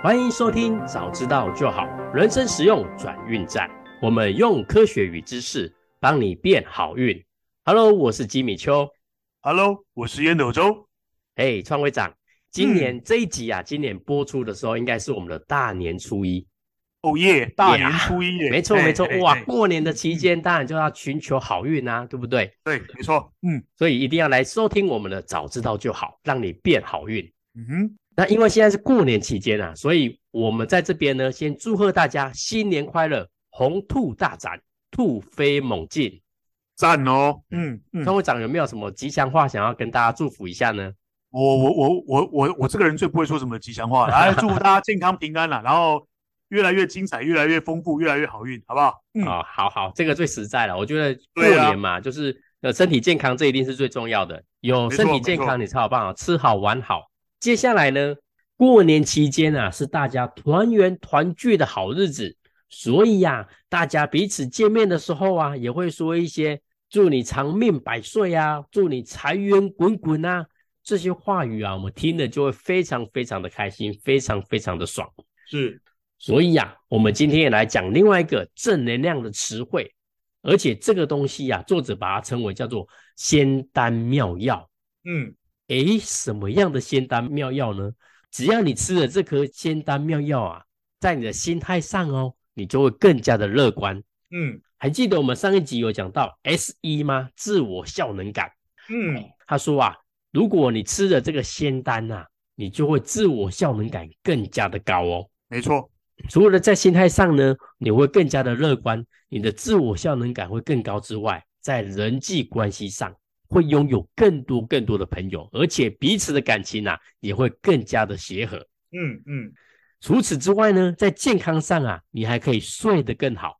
欢迎收听，早知道就好，人生实用转运站。我们用科学与知识帮你变好运。Hello，我是吉米秋。Hello，我是烟斗周。嘿，创会长，今年这一集啊，嗯、今年播出的时候应该是我们的大年初一。哦耶，大年初一耶！没错没错，哇，过年的期间当然就要寻求好运啊，对不对？对，没错。嗯，所以一定要来收听我们的，早知道就好，让你变好运。嗯哼。那因为现在是过年期间啊，所以我们在这边呢，先祝贺大家新年快乐，鸿兔大展，兔飞猛进，赞哦！嗯嗯，张会长有没有什么吉祥话想要跟大家祝福一下呢？我我我我我我这个人最不会说什么吉祥话，来祝福大家健康平安啦，然后越来越精彩，越来越丰富，越来越好运，好不好？嗯，哦、好好，这个最实在了。我觉得过年嘛，啊、就是呃身体健康，这一定是最重要的。有身体健康，你才有办法吃好玩好。接下来呢，过年期间啊，是大家团圆团聚的好日子，所以呀、啊，大家彼此见面的时候啊，也会说一些祝你长命百岁啊，祝你财源滚滚啊，这些话语啊，我们听了就会非常非常的开心，非常非常的爽。是，所以呀、啊，我们今天也来讲另外一个正能量的词汇，而且这个东西呀、啊，作者把它称为叫做仙丹妙药。嗯。诶，什么样的仙丹妙药呢？只要你吃了这颗仙丹妙药啊，在你的心态上哦，你就会更加的乐观。嗯，还记得我们上一集有讲到 SE 吗？自我效能感。嗯，他说啊，如果你吃了这个仙丹啊，你就会自我效能感更加的高哦。没错，除了在心态上呢，你会更加的乐观，你的自我效能感会更高之外，在人际关系上。会拥有更多更多的朋友，而且彼此的感情啊也会更加的协和。嗯嗯。除此之外呢，在健康上啊，你还可以睡得更好。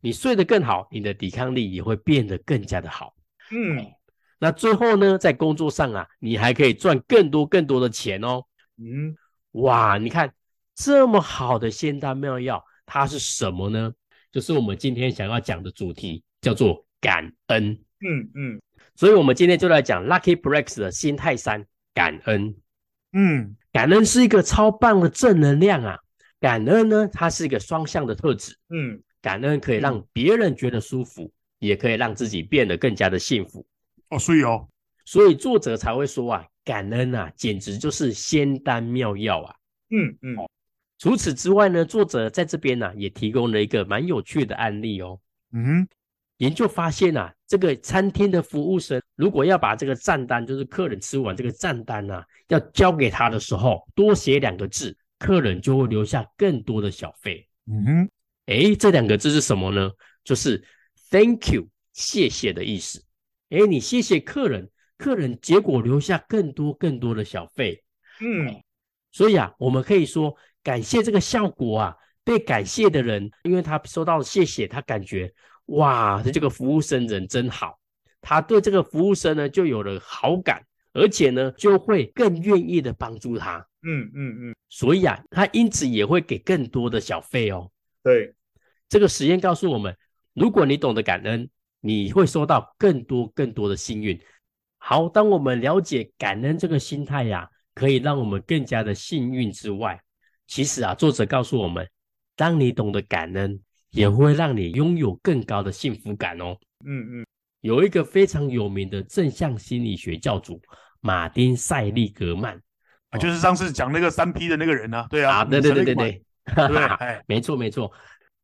你睡得更好，你的抵抗力也会变得更加的好。嗯。那最后呢，在工作上啊，你还可以赚更多更多的钱哦。嗯。哇，你看这么好的仙丹妙药，它是什么呢？就是我们今天想要讲的主题，叫做感恩。嗯嗯。所以，我们今天就来讲 Lucky Breaks 的心态三：感恩。嗯，感恩是一个超棒的正能量啊！感恩呢，它是一个双向的特质。嗯，感恩可以让别人觉得舒服，嗯、也可以让自己变得更加的幸福。哦，所以哦，所以作者才会说啊，感恩啊，简直就是仙丹妙药啊！嗯嗯。除此之外呢，作者在这边呢、啊，也提供了一个蛮有趣的案例哦。嗯。研究发现啊，这个餐厅的服务生如果要把这个账单，就是客人吃完这个账单啊，要交给他的时候，多写两个字，客人就会留下更多的小费。嗯哼，诶，这两个字是什么呢？就是 Thank you，谢谢的意思。哎，你谢谢客人，客人结果留下更多更多的小费。嗯，所以啊，我们可以说感谢这个效果啊，被感谢的人，因为他收到谢谢，他感觉。哇，这个服务生人真好，他对这个服务生呢就有了好感，而且呢就会更愿意的帮助他。嗯嗯嗯，所以啊，他因此也会给更多的小费哦。对，这个实验告诉我们，如果你懂得感恩，你会收到更多更多的幸运。好，当我们了解感恩这个心态呀、啊，可以让我们更加的幸运之外，其实啊，作者告诉我们，当你懂得感恩。也会让你拥有更高的幸福感哦。嗯嗯，有一个非常有名的正向心理学教主马丁塞利格曼，啊，就是上次讲那个三 P 的那个人啊。对啊，啊对对对对对，对，没错没错。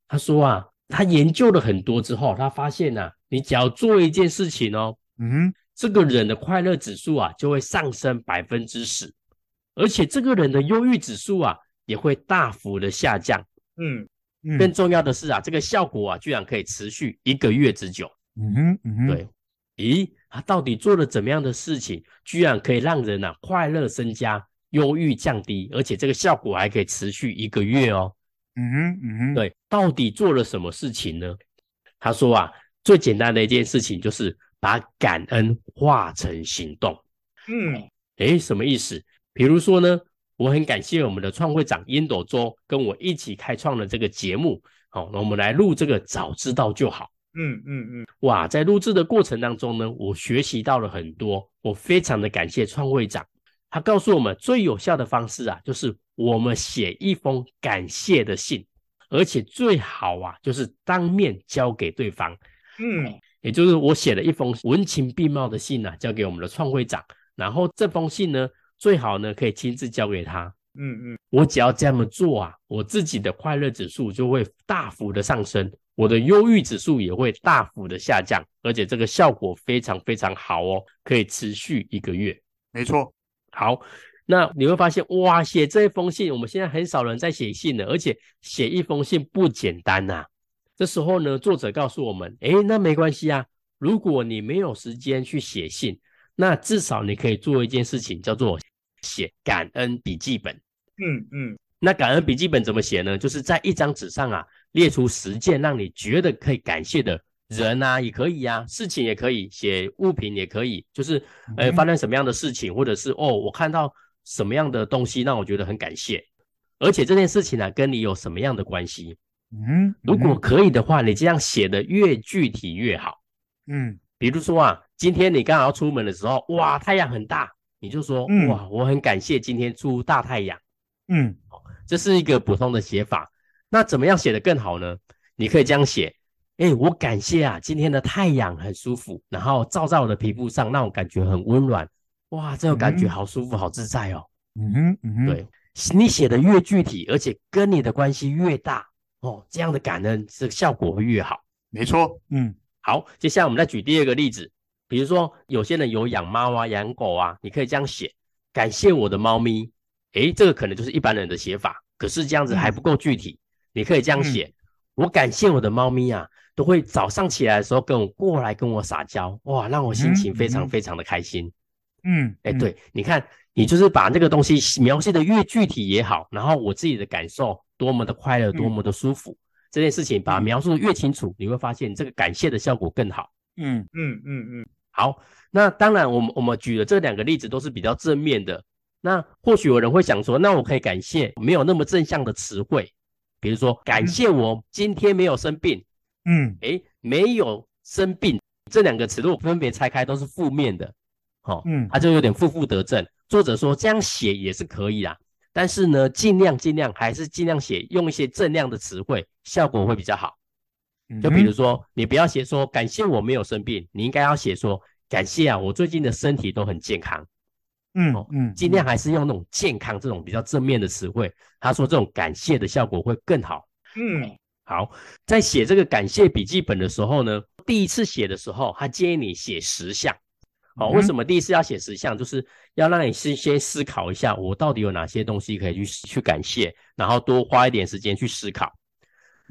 他说啊，他研究了很多之后，他发现啊，你只要做一件事情哦，嗯，这个人的快乐指数啊就会上升百分之十，而且这个人的忧郁指数啊也会大幅的下降。嗯。更重要的是啊，这个效果啊，居然可以持续一个月之久。嗯哼，嗯哼，对。咦，他到底做了怎么样的事情，居然可以让人啊快乐增加，忧郁降低，而且这个效果还可以持续一个月哦。嗯哼，嗯哼，对，到底做了什么事情呢？他说啊，最简单的一件事情就是把感恩化成行动。嗯，诶，什么意思？比如说呢？我很感谢我们的创会长烟斗周跟我一起开创了这个节目。好，那我们来录这个早知道就好。嗯嗯嗯，哇，在录制的过程当中呢，我学习到了很多。我非常的感谢创会长，他告诉我们最有效的方式啊，就是我们写一封感谢的信，而且最好啊，就是当面交给对方。嗯，也就是我写了一封文情并茂的信啊，交给我们的创会长，然后这封信呢，最好呢可以亲自交给他。嗯嗯，我只要这么做啊，我自己的快乐指数就会大幅的上升，我的忧郁指数也会大幅的下降，而且这个效果非常非常好哦，可以持续一个月。没错，好，那你会发现哇，写这一封信，我们现在很少人在写信了，而且写一封信不简单呐、啊。这时候呢，作者告诉我们，诶，那没关系啊，如果你没有时间去写信，那至少你可以做一件事情，叫做。写感恩笔记本，嗯嗯，那感恩笔记本怎么写呢？就是在一张纸上啊，列出十件让你觉得可以感谢的人啊，也可以啊，事情也可以，写物品也可以，就是呃，发生什么样的事情，或者是哦，我看到什么样的东西让我觉得很感谢，而且这件事情呢、啊，跟你有什么样的关系？嗯，如果可以的话，你这样写的越具体越好。嗯，比如说啊，今天你刚好要出门的时候，哇，太阳很大。你就说、嗯、哇，我很感谢今天出大太阳。嗯，这是一个普通的写法。那怎么样写得更好呢？你可以这样写：哎，我感谢啊，今天的太阳很舒服，然后照在我的皮肤上，让我感觉很温暖。哇，这种感觉好舒服，嗯、好自在哦。嗯哼，嗯哼，对，你写的越具体，而且跟你的关系越大哦，这样的感恩，这个效果会越好。没错。嗯，好，接下来我们再举第二个例子。比如说，有些人有养猫啊、养狗啊，你可以这样写：感谢我的猫咪。诶，这个可能就是一般人的写法，可是这样子还不够具体。嗯、你可以这样写、嗯：我感谢我的猫咪啊，都会早上起来的时候跟我过来跟我撒娇，哇，让我心情非常非常的开心。嗯，诶，对，你看，你就是把这个东西描写的越具体也好，然后我自己的感受多么的快乐，多么的舒服，嗯、这件事情把它描述的越清楚，你会发现这个感谢的效果更好。嗯嗯嗯嗯。好，那当然，我们我们举的这两个例子都是比较正面的。那或许有人会想说，那我可以感谢没有那么正向的词汇，比如说感谢我今天没有生病。嗯，诶，没有生病这两个词，如果分别拆开都是负面的，好，嗯，它就有点负负得正。作者说这样写也是可以啦，但是呢，尽量尽量还是尽量写用一些正量的词汇，效果会比较好。就比如说，你不要写说感谢我没有生病，你应该要写说感谢啊，我最近的身体都很健康。嗯嗯，尽量还是用那种健康这种比较正面的词汇。他说这种感谢的效果会更好。嗯，好，在写这个感谢笔记本的时候呢，第一次写的时候，他建议你写十项。好，为什么第一次要写十项？就是要让你先先思考一下，我到底有哪些东西可以去去感谢，然后多花一点时间去思考。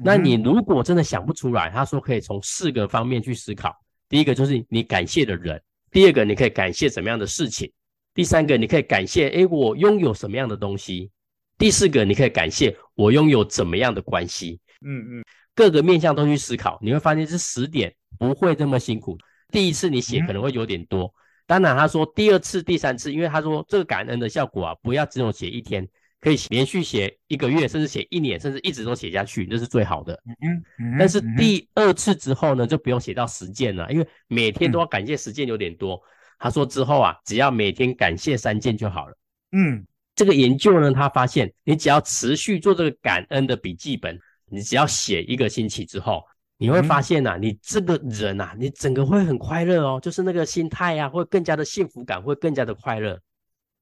那你如果真的想不出来，他说可以从四个方面去思考。第一个就是你感谢的人，第二个你可以感谢怎么样的事情，第三个你可以感谢，诶，我拥有什么样的东西，第四个你可以感谢我拥有怎么样的关系。嗯嗯，各个面向都去思考，你会发现这十点不会这么辛苦。第一次你写可能会有点多，当然他说第二次、第三次，因为他说这个感恩的效果啊，不要只有写一天。可以连续写一个月，甚至写一年，甚至一直都写下去，这是最好的。嗯嗯。但是第二次之后呢，就不用写到十件了，因为每天都要感谢十件有点多。他说之后啊，只要每天感谢三件就好了。嗯，这个研究呢，他发现你只要持续做这个感恩的笔记本，你只要写一个星期之后，你会发现啊，你这个人啊，你整个会很快乐哦，就是那个心态啊，会更加的幸福感，会更加的快乐。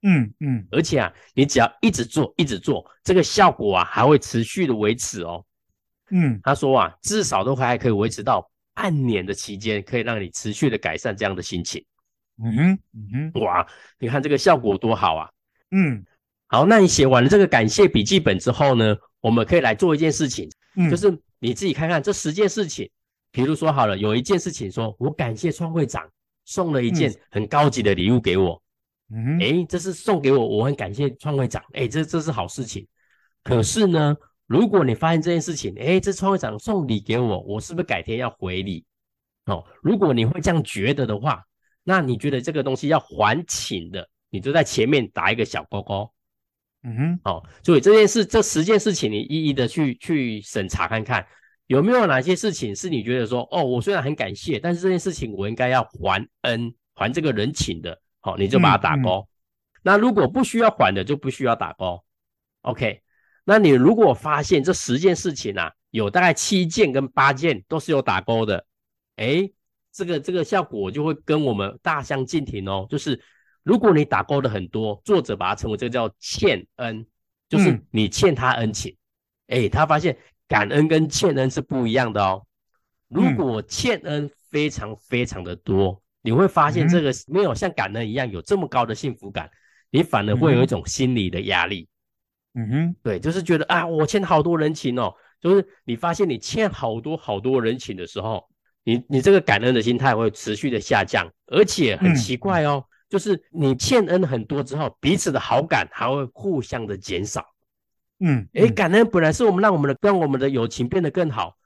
嗯嗯，而且啊，你只要一直做，一直做，这个效果啊还会持续的维持哦。嗯，他说啊，至少都还可以维持到半年的期间，可以让你持续的改善这样的心情。嗯哼，嗯哼，哇，你看这个效果多好啊。嗯，好，那你写完了这个感谢笔记本之后呢，我们可以来做一件事情，嗯，就是你自己看看这十件事情，比如说好了，有一件事情说我感谢创会长送了一件很高级的礼物给我。嗯，诶，这是送给我，我很感谢创会长。诶，这这是好事情。可是呢，如果你发现这件事情，诶，这创会长送礼给我，我是不是改天要回礼？哦，如果你会这样觉得的话，那你觉得这个东西要还请的，你就在前面打一个小勾勾。嗯哼，哦，所以这件事，这十件事情，你一一的去去审查看看，有没有哪些事情是你觉得说，哦，我虽然很感谢，但是这件事情我应该要还恩，还这个人情的。好，你就把它打勾。嗯嗯。那如果不需要还的，就不需要打勾。OK，那你如果发现这十件事情啊，有大概七件跟八件都是有打勾的，诶，这个这个效果就会跟我们大相径庭哦。就是如果你打勾的很多，作者把它称为这个叫欠恩，就是你欠他恩情。诶、嗯，他发现感恩跟欠恩是不一样的哦。如果欠恩非常非常的多，你会发现这个没有像感恩一样有这么高的幸福感，你反而会有一种心理的压力。嗯哼，对，就是觉得啊，我欠好多人情哦。就是你发现你欠好多好多人情的时候，你你这个感恩的心态会持续的下降，而且很奇怪哦，就是你欠恩很多之后，彼此的好感还会互相的减少。嗯，诶，感恩本来是我们让我们的让我们的友情变得更好，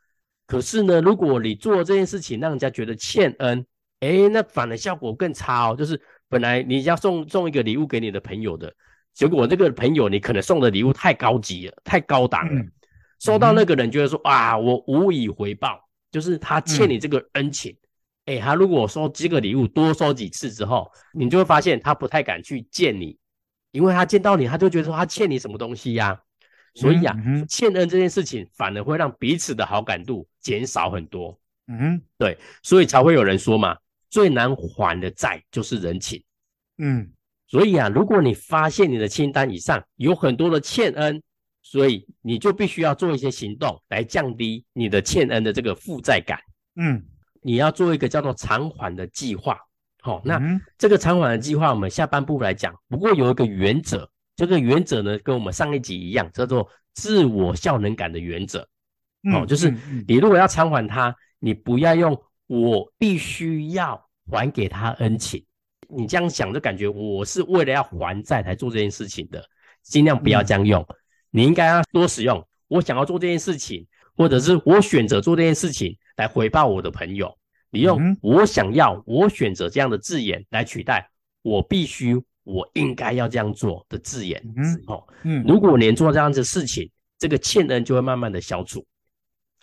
可是呢，如果你做这件事情让人家觉得欠恩。哎，那反而效果更差哦。就是本来你要送送一个礼物给你的朋友的，结果这个朋友你可能送的礼物太高级了，太高档了，嗯、收到那个人觉得说、嗯、啊，我无以回报，就是他欠你这个恩情。哎、嗯，他如果收这个礼物多收几次之后，你就会发现他不太敢去见你，因为他见到你，他就觉得说他欠你什么东西呀、啊。所以啊，嗯、欠恩这件事情反而会让彼此的好感度减少很多。嗯，对，所以才会有人说嘛。最难还的债就是人情，嗯，所以啊，如果你发现你的清单以上有很多的欠恩，所以你就必须要做一些行动来降低你的欠恩的这个负债感，嗯，你要做一个叫做偿还的计划，好、哦，那这个偿还的计划我们下半部来讲，不过有一个原则，这个原则呢跟我们上一集一样，叫做自我效能感的原则，哦，就是你如果要偿还它，你不要用我必须要。还给他恩情，你这样想就感觉我是为了要还债才做这件事情的，尽量不要这样用。嗯、你应该要多使用我想要做这件事情，或者是我选择做这件事情来回报我的朋友。你用我想要、我选择这样的字眼来取代我必须、我应该要这样做的字眼。嗯，哦，嗯，如果连做这样的事情，这个欠恩就会慢慢的消除。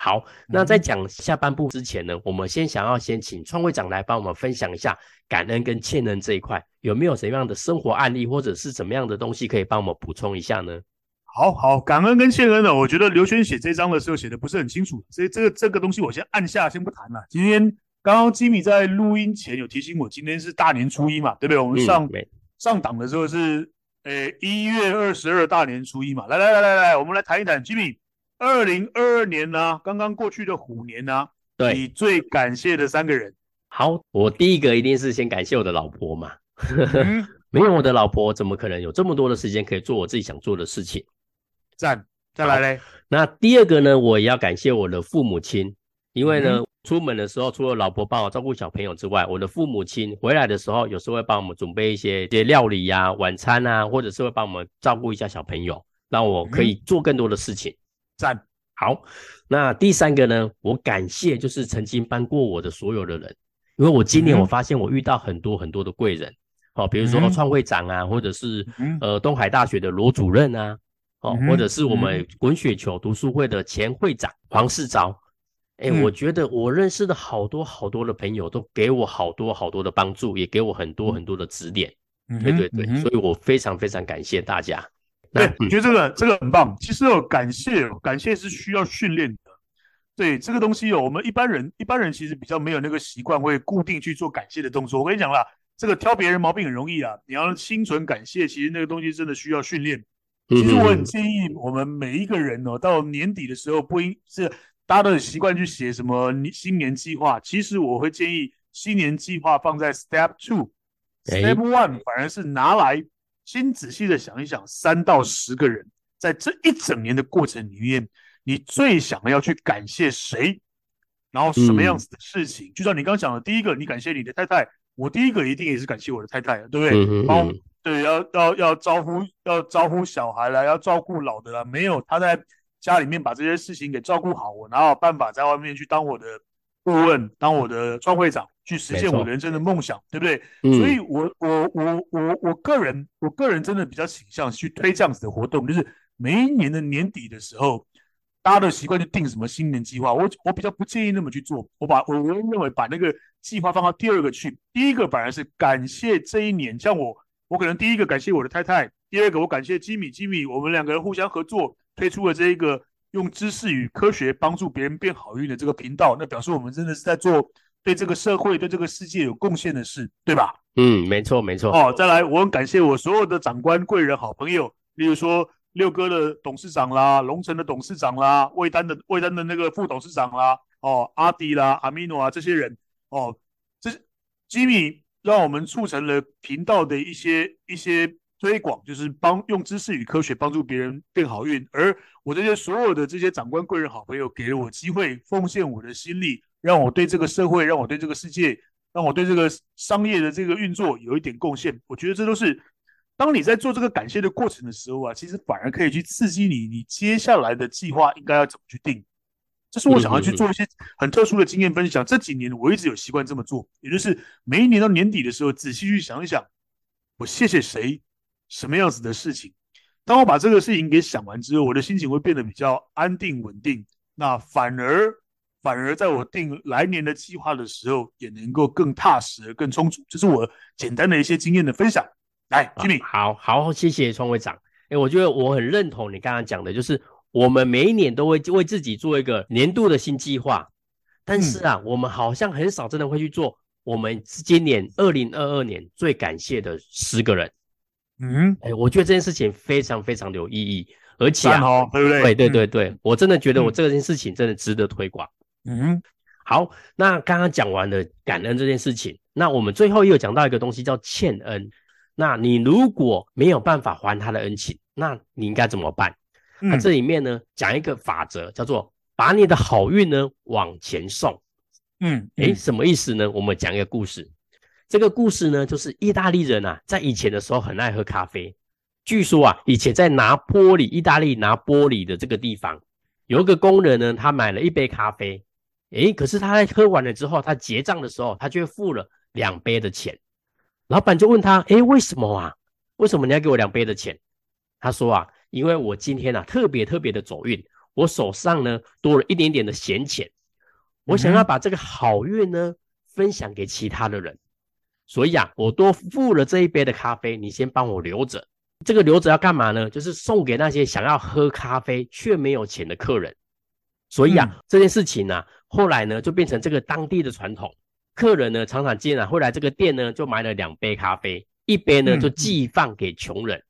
好，那在讲下半部之前呢，我们先想要先请创会长来帮我们分享一下感恩跟欠恩这一块，有没有什么样的生活案例，或者是怎么样的东西可以帮我们补充一下呢？好好，感恩跟欠恩呢，我觉得刘轩写这章的时候写的不是很清楚，所以这个这个东西我先按下先不谈了。今天刚刚吉米在录音前有提醒我，今天是大年初一嘛，对不对？我们上、嗯、上档的时候是呃一月二十二大年初一嘛，来来来来来，我们来谈一谈吉米。二零二二年呢、啊，刚刚过去的虎年呢、啊，对，你最感谢的三个人。好，我第一个一定是先感谢我的老婆嘛，嗯、没有我的老婆，怎么可能有这么多的时间可以做我自己想做的事情？赞，再来嘞。那第二个呢，我也要感谢我的父母亲，因为呢，嗯、出门的时候除了老婆帮我照顾小朋友之外，我的父母亲回来的时候，有时候会帮我们准备一些些料理呀、啊、晚餐啊，或者是会帮我们照顾一下小朋友，让我可以做更多的事情。嗯赞，好，那第三个呢？我感谢就是曾经帮过我的所有的人，因为我今年我发现我遇到很多很多的贵人，好、嗯，比如说创会长啊，或者是、嗯、呃东海大学的罗主任啊，哦、嗯，或者是我们滚雪球读书会的前会长黄世钊，哎、我觉得我认识的好多好多的朋友都给我好多好多的帮助，也给我很多很多的指点，嗯、对对对、嗯，所以我非常非常感谢大家。对，我觉得这个这个很棒。其实哦，感谢感谢是需要训练的。对这个东西哦，我们一般人一般人其实比较没有那个习惯，会固定去做感谢的动作。我跟你讲啦，这个挑别人毛病很容易啊。你要心存感谢，其实那个东西真的需要训练。其实我很建议我们每一个人哦，到年底的时候，不应是大家都很习惯去写什么新年计划。其实我会建议新年计划放在 Step Two，Step One 反而是拿来。先仔细的想一想，三到十个人在这一整年的过程里面，你最想要去感谢谁？然后什么样子的事情？嗯、就像你刚刚讲的，第一个，你感谢你的太太，我第一个一定也是感谢我的太太，对不对？嗯、然后对，要要要招呼要招呼小孩了，要照顾老的了，没有他在家里面把这些事情给照顾好，我哪有办法在外面去当我的顾问，当我的创会长？去实现我人生的梦想，对不对？嗯、所以我，我我我我我个人，我个人真的比较倾向去推这样子的活动，就是每一年的年底的时候，大家的习惯就定什么新年计划。我我比较不建议那么去做，我把我我认为把那个计划放到第二个去，第一个反而是感谢这一年。像我，我可能第一个感谢我的太太，第二个我感谢吉米，吉米，我们两个人互相合作推出了这一个用知识与科学帮助别人变好运的这个频道，那表示我们真的是在做对这个社会、对这个世界有贡献的事，对吧？嗯，没错，没错。哦，再来，我很感谢我所有的长官、贵人、好朋友，例如说六哥的董事长啦，龙城的董事长啦，魏丹的魏丹的那个副董事长啦，哦，阿迪啦，阿米诺啊，这些人，哦，这是吉米让我们促成了频道的一些一些。推广就是帮用知识与科学帮助别人变好运，而我这些所有的这些长官贵人好朋友给了我机会，奉献我的心力，让我对这个社会，让我对这个世界，让我对这个商业的这个运作有一点贡献。我觉得这都是当你在做这个感谢的过程的时候啊，其实反而可以去刺激你，你接下来的计划应该要怎么去定。这是我想要去做一些很特殊的经验分享。这几年我一直有习惯这么做，也就是每一年到年底的时候，仔细去想一想，我谢谢谁。什么样子的事情？当我把这个事情给想完之后，我的心情会变得比较安定稳定。那反而反而在我定来年的计划的时候，也能够更踏实、更充足。这是我简单的一些经验的分享。来，Jimmy，好好谢谢创会长。哎，我觉得我很认同你刚刚讲的，就是我们每一年都会为自己做一个年度的新计划，但是啊，嗯、我们好像很少真的会去做我们今年二零二二年最感谢的十个人。嗯，哎，我觉得这件事情非常非常的有意义，而且啊，哦、对不对？对对对对，嗯、我真的觉得我这件事情真的值得推广。嗯，好，那刚刚讲完了感恩这件事情，那我们最后又讲到一个东西叫欠恩。那你如果没有办法还他的恩情，那你应该怎么办？嗯、那这里面呢，讲一个法则，叫做把你的好运呢往前送。嗯，哎，什么意思呢？我们讲一个故事。这个故事呢，就是意大利人啊，在以前的时候很爱喝咖啡。据说啊，以前在拿玻里，意大利拿玻里的这个地方，有一个工人呢，他买了一杯咖啡，诶，可是他在喝完了之后，他结账的时候，他却付了两杯的钱。老板就问他，诶，为什么啊？为什么你要给我两杯的钱？他说啊，因为我今天啊特别特别的走运，我手上呢多了一点点的闲钱，我想要把这个好运呢分享给其他的人。所以啊，我多付了这一杯的咖啡，你先帮我留着。这个留着要干嘛呢？就是送给那些想要喝咖啡却没有钱的客人。所以啊，嗯、这件事情呢、啊，后来呢就变成这个当地的传统。客人呢常常进来，后来这个店呢就买了两杯咖啡，一杯呢就寄放给穷人。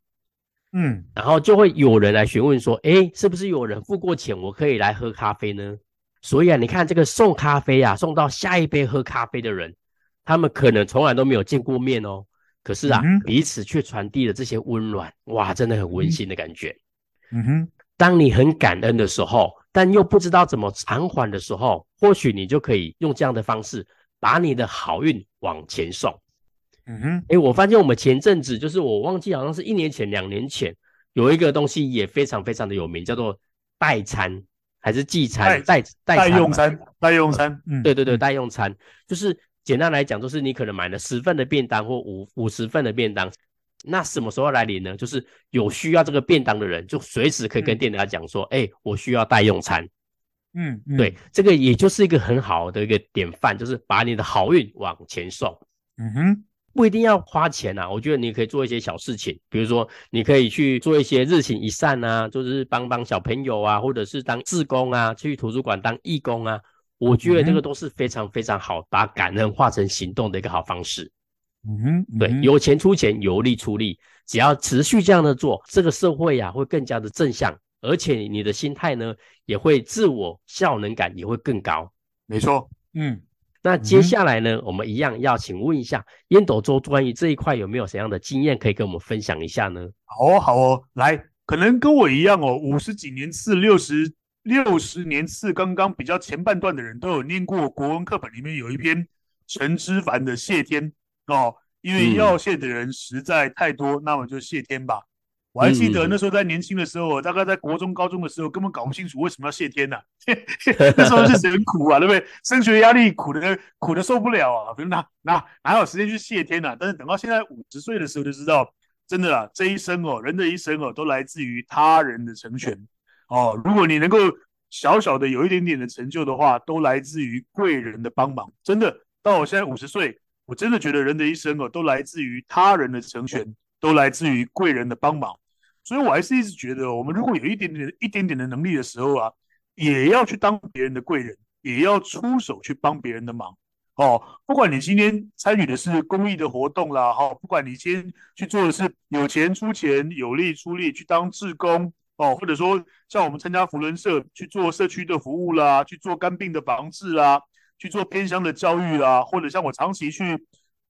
嗯，然后就会有人来询问说：“哎，是不是有人付过钱，我可以来喝咖啡呢？”所以啊，你看这个送咖啡啊，送到下一杯喝咖啡的人。他们可能从来都没有见过面哦，可是啊，嗯、彼此却传递了这些温暖，哇，真的很温馨的感觉。嗯哼，当你很感恩的时候，但又不知道怎么偿还的时候，或许你就可以用这样的方式，把你的好运往前送。嗯哼，哎，我发现我们前阵子，就是我忘记好像是一年前、两年前，有一个东西也非常非常的有名，叫做代餐还是寄餐？代代代用餐，代用餐。嗯，对对对，代用餐就是。简单来讲，就是你可能买了十份的便当或五五十份的便当，那什么时候来领呢？就是有需要这个便当的人，就随时可以跟店家讲说：“哎、嗯欸，我需要代用餐。嗯”嗯，对，这个也就是一个很好的一个典范，就是把你的好运往前送。嗯哼，不一定要花钱啊，我觉得你可以做一些小事情，比如说你可以去做一些日行一善啊，就是帮帮小朋友啊，或者是当志工啊，去图书馆当义工啊。我觉得这个都是非常非常好，把感恩化成行动的一个好方式。嗯对，有钱出钱，有力出力，只要持续这样的做，这个社会呀、啊、会更加的正向，而且你的心态呢也会自我效能感也会更高。没错，嗯，那接下来呢，嗯、我们一样要请问一下烟斗周关于这一块有没有什么样的经验可以跟我们分享一下呢？好哦，好哦，来，可能跟我一样哦，五十几年次六十。六十年次刚刚比较前半段的人都有念过国文课本里面有一篇陈之凡的谢天哦，因为要谢的人实在太多，嗯、那么就谢天吧。我还记得那时候在年轻的时候，嗯、大概在国中、高中的时候，根本搞不清楚为什么要谢天呐、啊？那时候是很苦啊，对不对？升学压力苦的苦的受不了啊，比如哪哪哪有时间去谢天呐、啊？但是等到现在五十岁的时候就知道，真的啊，这一生哦，人的一生哦，都来自于他人的成全。哦，如果你能够小小的有一点点的成就的话，都来自于贵人的帮忙。真的，到我现在五十岁，我真的觉得人的一生哦，都来自于他人的成全。都来自于贵人的帮忙。所以我还是一直觉得，我们如果有一点点、一点点的能力的时候啊，也要去当别人的贵人，也要出手去帮别人的忙。哦，不管你今天参与的是公益的活动啦，哈，不管你今天去做的是有钱出钱、有力出力去当志工，哦，或者说像我们参加扶轮社去做社区的服务啦，去做肝病的防治啦，去做偏乡的教育啦，或者像我长期去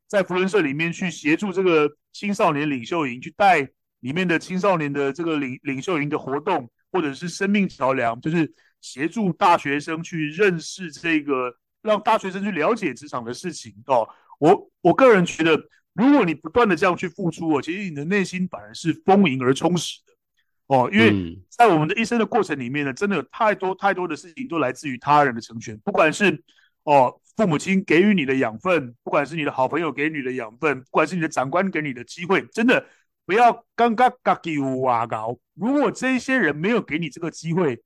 在扶轮社里面去协助这个青少年领袖营，去带里面的青少年的这个领领袖营的活动，或者是生命桥梁，就是协助大学生去认识这个。让大学生去了解职场的事情哦，我我个人觉得，如果你不断的这样去付出哦，其实你的内心反而是丰盈而充实的哦，因为在我们的一生的过程里面呢，真的有太多太多的事情都来自于他人的成全，不管是哦父母亲给予你的养分，不管是你的好朋友给你的养分，不管是你的长官给你的机会，真的不要刚刚嘎给哇高，如果这些人没有给你这个机会，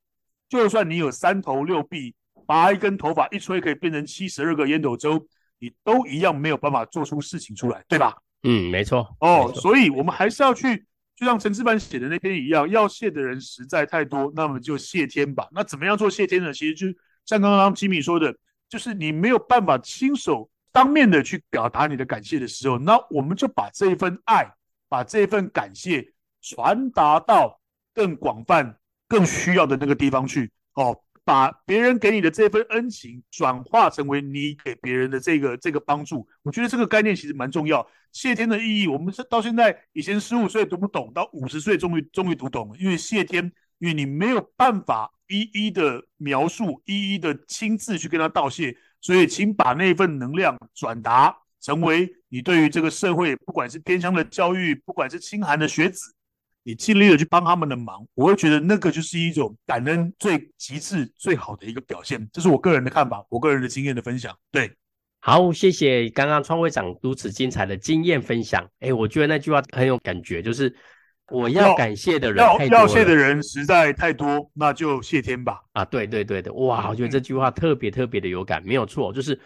就算你有三头六臂。拔一根头发一吹可以变成七十二个烟斗粥，你都一样没有办法做出事情出来，对吧？嗯，没错。哦，所以我们还是要去，就像陈志凡写的那篇一样，要谢的人实在太多，那么就谢天吧。那怎么样做谢天呢？其实就像刚刚吉米说的，就是你没有办法亲手当面的去表达你的感谢的时候，那我们就把这一份爱，把这一份感谢传达到更广泛、更需要的那个地方去。哦。把别人给你的这份恩情转化成为你给别人的这个这个帮助，我觉得这个概念其实蛮重要。谢天的意义，我们是到现在以前十五岁读不懂，到五十岁终于终于读懂了。因为谢天，因为你没有办法一一的描述，一一的亲自去跟他道谢，所以请把那份能量转达成为你对于这个社会，不管是偏乡的教育，不管是清寒的学子。你尽力的去帮他们的忙，我会觉得那个就是一种感恩最极致、最好的一个表现。这是我个人的看法，我个人的经验的分享。对，好，谢谢刚刚创会长如此精彩的经验分享。哎，我觉得那句话很有感觉，就是我要感谢的人，要，要谢的人实在太多，那就谢天吧。啊，对对对的，哇，我觉得这句话特别特别的有感，没有错，就是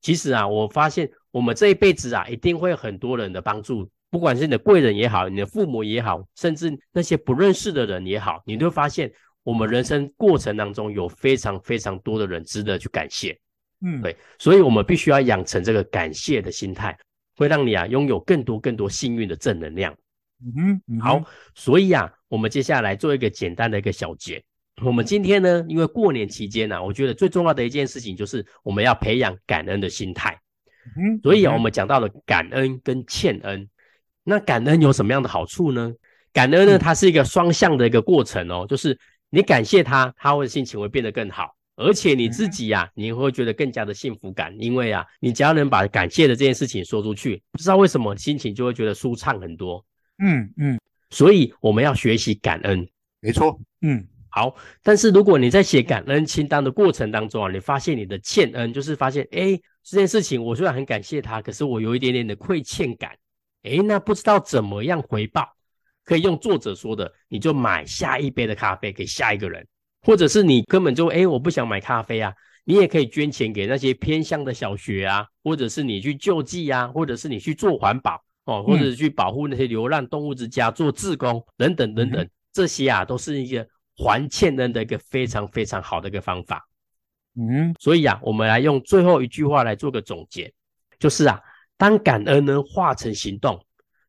其实啊，我发现我们这一辈子啊，一定会有很多人的帮助。不管是你的贵人也好，你的父母也好，甚至那些不认识的人也好，你都会发现我们人生过程当中有非常非常多的人值得去感谢。嗯，对，所以我们必须要养成这个感谢的心态，会让你啊拥有更多更多幸运的正能量。嗯好，所以啊，我们接下来做一个简单的一个小结。我们今天呢，因为过年期间呢、啊，我觉得最重要的一件事情就是我们要培养感恩的心态。嗯，所以啊，我们讲到了感恩跟欠恩。那感恩有什么样的好处呢？感恩呢，它是一个双向的一个过程哦，就是你感谢他，他会心情会变得更好，而且你自己呀、啊，你会觉得更加的幸福感，因为啊，你只要能把感谢的这件事情说出去，不知道为什么心情就会觉得舒畅很多。嗯嗯，所以我们要学习感恩，没错。嗯，好。但是如果你在写感恩清单的过程当中啊，你发现你的欠恩，就是发现哎，这件事情我虽然很感谢他，可是我有一点点的亏欠感。诶，那不知道怎么样回报，可以用作者说的，你就买下一杯的咖啡给下一个人，或者是你根本就诶，我不想买咖啡啊，你也可以捐钱给那些偏乡的小学啊，或者是你去救济啊，或者是你去做环保哦，或者是去保护那些流浪动物之家做志工等等等等，嗯、这些啊都是一个还欠人的一个非常非常好的一个方法。嗯，所以啊，我们来用最后一句话来做个总结，就是啊。当感恩呢化成行动，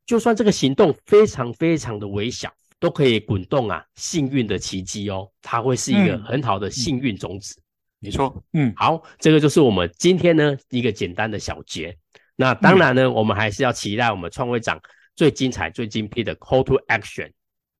就算这个行动非常非常的微小，都可以滚动啊幸运的奇迹哦，它会是一个很好的幸运种子。没错，嗯，好，这个就是我们今天呢一个简单的小结。那当然呢，嗯、我们还是要期待我们创会长最精彩、最精辟的 Call to Action。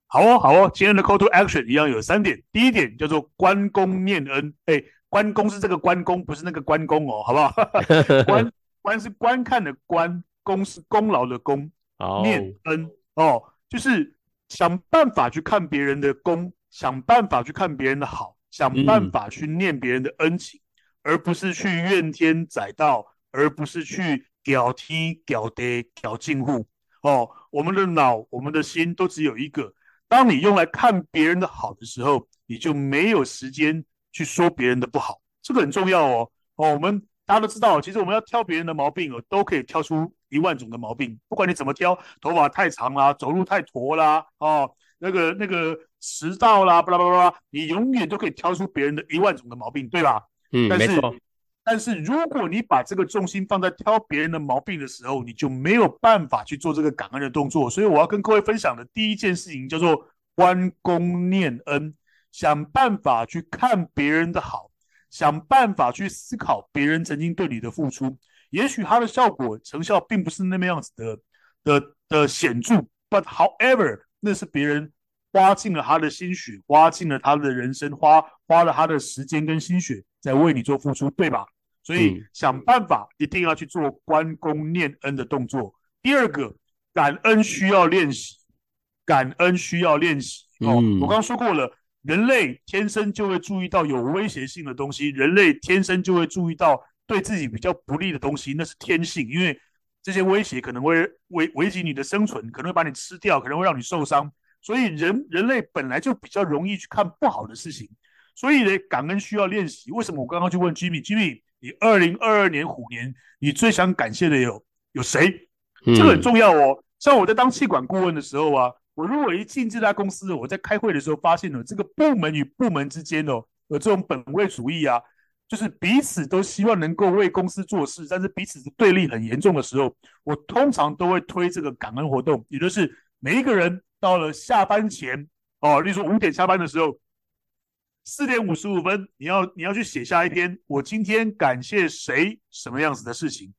好哦，好哦，今天的 Call to Action 一样有三点。第一点叫做关公念恩，哎，关公是这个关公，不是那个关公哦，好不好？关。观是观看的观，功是功劳的功，oh. 念恩哦，就是想办法去看别人的功，想办法去看别人的好，想办法去念别人的恩情，嗯、而不是去怨天载道，而不是去屌天屌地屌近户哦。我们的脑，我们的心都只有一个。当你用来看别人的好的时候，你就没有时间去说别人的不好，这个很重要哦。哦，我们。大家都知道，其实我们要挑别人的毛病哦，都可以挑出一万种的毛病。不管你怎么挑，头发太长啦，走路太驼啦，哦，那个那个迟到啦，巴拉巴拉巴拉，你永远都可以挑出别人的一万种的毛病，对吧？嗯，但是。但是如果你把这个重心放在挑别人的毛病的时候，你就没有办法去做这个感恩的动作。所以我要跟各位分享的第一件事情叫做关公念恩，想办法去看别人的好，想办法去思考别人曾经对你的付出。也许它的效果成效并不是那么样子的的的显著，but however，那是别人花尽了他的心血，花尽了他的人生，花花了他的时间跟心血在为你做付出，对吧？所以想办法一定要去做关公念恩的动作。第二个，感恩需要练习，感恩需要练习。哦，我刚刚说过了，人类天生就会注意到有威胁性的东西，人类天生就会注意到对自己比较不利的东西，那是天性，因为这些威胁可能会危危及你的生存，可能会把你吃掉，可能会让你受伤。所以人人类本来就比较容易去看不好的事情。所以呢，感恩需要练习。为什么我刚刚去问 Jimmy，Jimmy？你二零二二年虎年，你最想感谢的有有谁？这个很重要哦。像我在当气管顾问的时候啊，我如果一进这家公司，我在开会的时候发现了这个部门与部门之间哦，有这种本位主义啊，就是彼此都希望能够为公司做事，但是彼此的对立很严重的时候，我通常都会推这个感恩活动，也就是每一个人到了下班前哦，例如说五点下班的时候。四点五十五分，你要你要去写下一篇，我今天感谢谁什么样子的事情，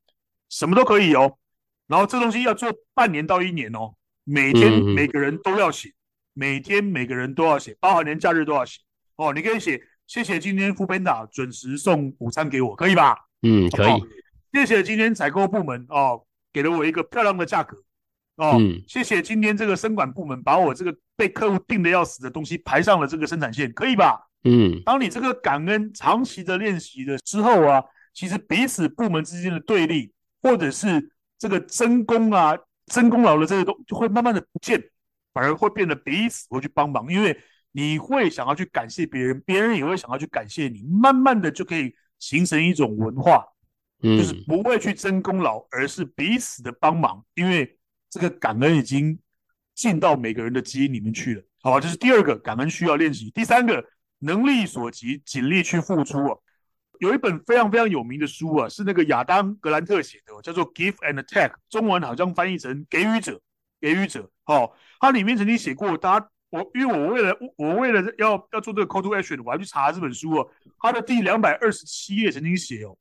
什么都可以哦。然后这东西要做半年到一年哦，每天每个人都要写，每天每个人都要写，包含连假日都要写哦。你可以写谢谢今天 foodpanda 准时送午餐给我，可以吧？嗯，可以。谢谢今天采购部门哦，给了我一个漂亮的价格。哦，嗯、谢谢今天这个生管部门把我这个被客户定的要死的东西排上了这个生产线，可以吧？嗯，当你这个感恩长期的练习的之后啊，其实彼此部门之间的对立，或者是这个争功啊、争功劳的这个东，就会慢慢的不见，反而会变得彼此会去帮忙，因为你会想要去感谢别人，别人也会想要去感谢你，慢慢的就可以形成一种文化，嗯，就是不会去争功劳，而是彼此的帮忙，因为。这个感恩已经进到每个人的基因里面去了，好吧？这是第二个，感恩需要练习。第三个，能力所及，尽力去付出啊。有一本非常非常有名的书啊，是那个亚当·格兰特写的，叫做《Give and Take》，中文好像翻译成“给予者”，给予者。好，他里面曾经写过，大家我因为我为了我为了要要做这个 Call to Action，我还去查这本书啊。他的第两百二十七页曾经写哦，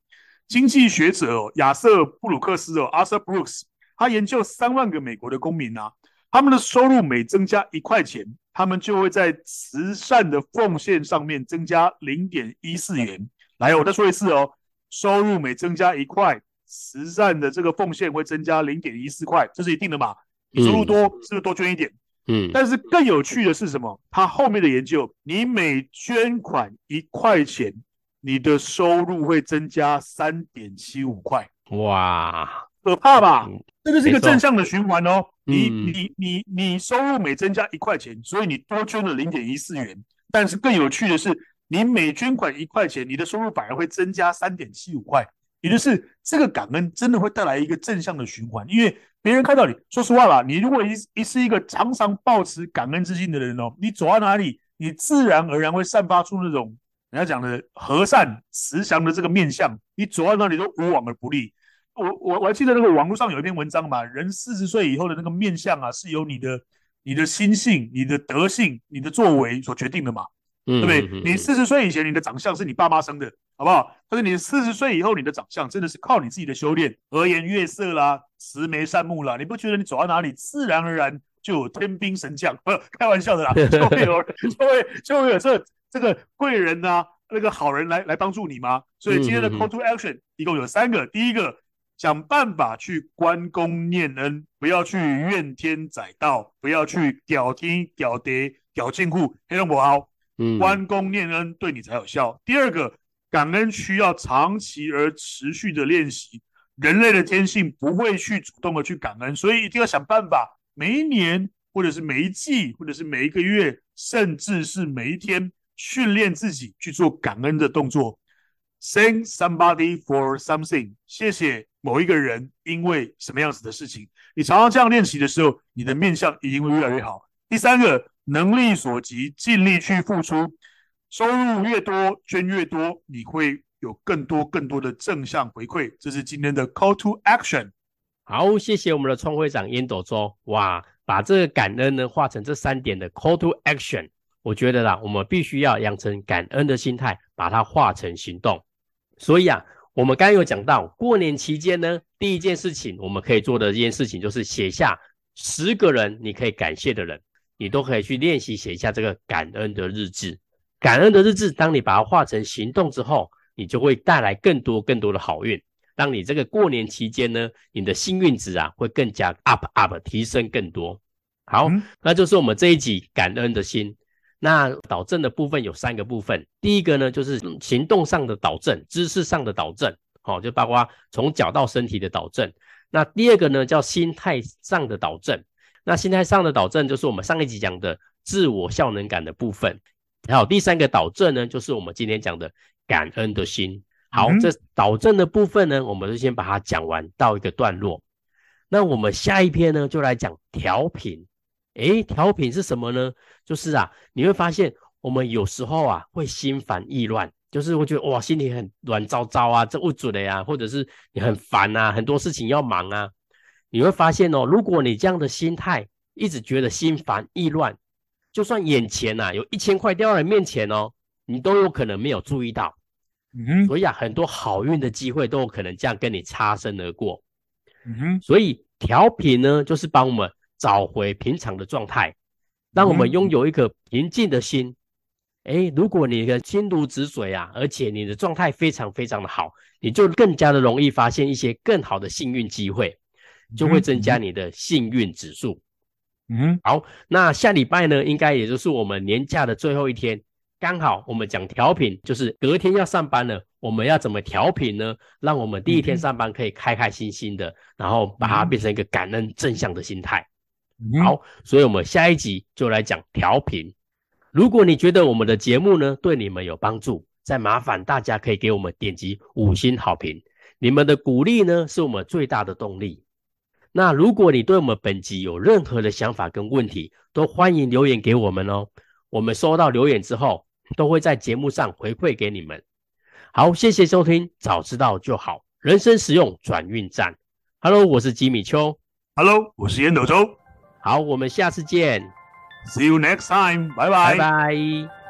经济学者哦，亚瑟·布鲁克斯哦，Arthur Brooks。他研究三万个美国的公民啊，他们的收入每增加一块钱，他们就会在慈善的奉献上面增加零点一四元。来，我再说一次哦，收入每增加一块，慈善的这个奉献会增加零点一四块，这是一定的嘛？你收入多，是不是多捐一点？嗯。但是更有趣的是什么？他后面的研究，你每捐款一块钱，你的收入会增加三点七五块。哇！可怕吧？这个是一个正向的循环哦。嗯、你你你你收入每增加一块钱，所以你多捐了零点一四元。但是更有趣的是，你每捐款一块钱，你的收入反而会增加三点七五块。也就是这个感恩真的会带来一个正向的循环，因为别人看到你，说实话啦，你如果一一是一个常常抱持感恩之心的人哦，你走到哪里，你自然而然会散发出那种人家讲的和善慈祥的这个面相，你走到哪里都无往而不利。我我我还记得那个网络上有一篇文章嘛，人四十岁以后的那个面相啊，是由你的你的心性、你的德性、你的作为所决定的嘛，对不对？你四十岁以前你的长相是你爸妈生的，好不好？但是你四十岁以后你的长相真的是靠你自己的修炼，和颜悦色啦，慈眉善目啦，你不觉得你走到哪里自然而然就有天兵神将？不，开玩笑的啦，就会有就会就会有这这个贵人呐、啊，那个好人来来帮助你吗？所以今天的 Call to Action 一共有三个，第一个。想办法去关公念恩，不要去怨天载道，不要去屌天屌爹屌贱户，黑龙不好。关公念恩对你才有效。第二个，感恩需要长期而持续的练习。人类的天性不会去主动的去感恩，所以一定要想办法，每一年或者是每一季，或者是每一个月，甚至是每一天，训练自己去做感恩的动作。Thank somebody for something，谢谢某一个人，因为什么样子的事情。你常常这样练习的时候，你的面相一定会越来越好。第三个，能力所及，尽力去付出，收入越多，捐越多，你会有更多更多的正向回馈。这是今天的 Call to Action。好，谢谢我们的创会长烟斗周。哇，把这个感恩呢化成这三点的 Call to Action。我觉得啦，我们必须要养成感恩的心态，把它化成行动。所以啊，我们刚刚有讲到，过年期间呢，第一件事情我们可以做的一件事情，就是写下十个人你可以感谢的人，你都可以去练习写下这个感恩的日志。感恩的日志，当你把它化成行动之后，你就会带来更多更多的好运，让你这个过年期间呢，你的幸运值啊会更加 up up 提升更多。好，嗯、那就是我们这一集感恩的心。那导正的部分有三个部分，第一个呢就是行动上的导正，知识上的导正，好，就包括从脚到身体的导正。那第二个呢叫心态上的导正，那心态上的导正就是我们上一集讲的自我效能感的部分。还有第三个导正呢，就是我们今天讲的感恩的心。好，这导正的部分呢，我们就先把它讲完到一个段落。那我们下一篇呢就来讲调频。诶，调频是什么呢？就是啊，你会发现我们有时候啊会心烦意乱，就是会觉得哇，心里很乱糟糟啊，这不准的呀，或者是你很烦啊，很多事情要忙啊。你会发现哦，如果你这样的心态一直觉得心烦意乱，就算眼前呐有一千块掉在你面前哦，你都有可能没有注意到。嗯哼，所以啊，很多好运的机会都有可能这样跟你擦身而过。嗯哼，所以调频呢，就是帮我们。找回平常的状态，让我们拥有一颗平静的心。诶，如果你的心如止水啊，而且你的状态非常非常的好，你就更加的容易发现一些更好的幸运机会，就会增加你的幸运指数。嗯，好，那下礼拜呢，应该也就是我们年假的最后一天，刚好我们讲调频，就是隔天要上班了。我们要怎么调频呢？让我们第一天上班可以开开心心的，然后把它变成一个感恩正向的心态。好，所以我们下一集就来讲调频。如果你觉得我们的节目呢对你们有帮助，再麻烦大家可以给我们点击五星好评。你们的鼓励呢是我们最大的动力。那如果你对我们本集有任何的想法跟问题，都欢迎留言给我们哦。我们收到留言之后，都会在节目上回馈给你们。好，谢谢收听，早知道就好，人生实用转运站。Hello，我是吉米秋。Hello，我是烟斗周。好，我们下次见。See you next time. 拜拜。拜拜。